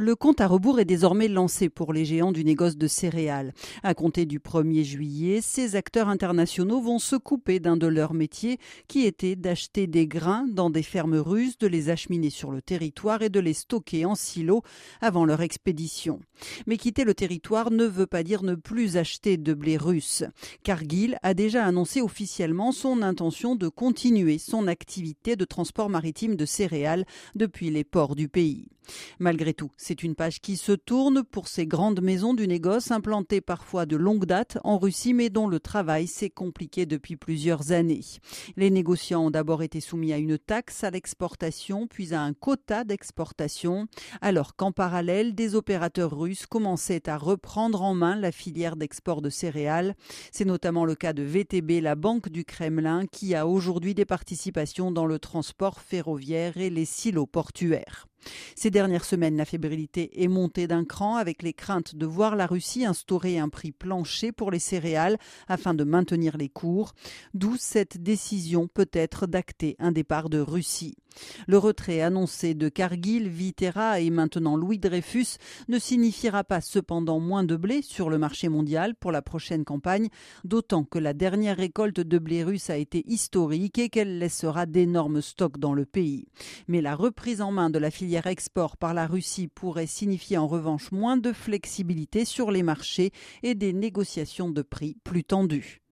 Le compte à rebours est désormais lancé pour les géants du négoce de céréales. À compter du 1er juillet, ces acteurs internationaux vont se couper d'un de leurs métiers qui était d'acheter des grains dans des fermes russes, de les acheminer sur le territoire et de les stocker en silos avant leur expédition. Mais quitter le territoire ne veut pas dire ne plus acheter de blé russe. Cargill a déjà annoncé officiellement son intention de continuer son activité de transport maritime de céréales depuis les ports du pays. Malgré tout, c'est une page qui se tourne pour ces grandes maisons du négoce implantées parfois de longue date en Russie mais dont le travail s'est compliqué depuis plusieurs années. Les négociants ont d'abord été soumis à une taxe à l'exportation puis à un quota d'exportation alors qu'en parallèle des opérateurs russes commençaient à reprendre en main la filière d'export de céréales. C'est notamment le cas de VTB, la banque du Kremlin, qui a aujourd'hui des participations dans le transport ferroviaire et les silos portuaires. Ces dernières semaines, la fébrilité est montée d'un cran avec les craintes de voir la Russie instaurer un prix plancher pour les céréales afin de maintenir les cours, d'où cette décision peut-être d'acter un départ de Russie. Le retrait annoncé de Cargill, Viterra et maintenant Louis Dreyfus ne signifiera pas cependant moins de blé sur le marché mondial pour la prochaine campagne, d'autant que la dernière récolte de blé russe a été historique et qu'elle laissera d'énormes stocks dans le pays. Mais la reprise en main de la filière export par la Russie pourrait signifier en revanche moins de flexibilité sur les marchés et des négociations de prix plus tendues.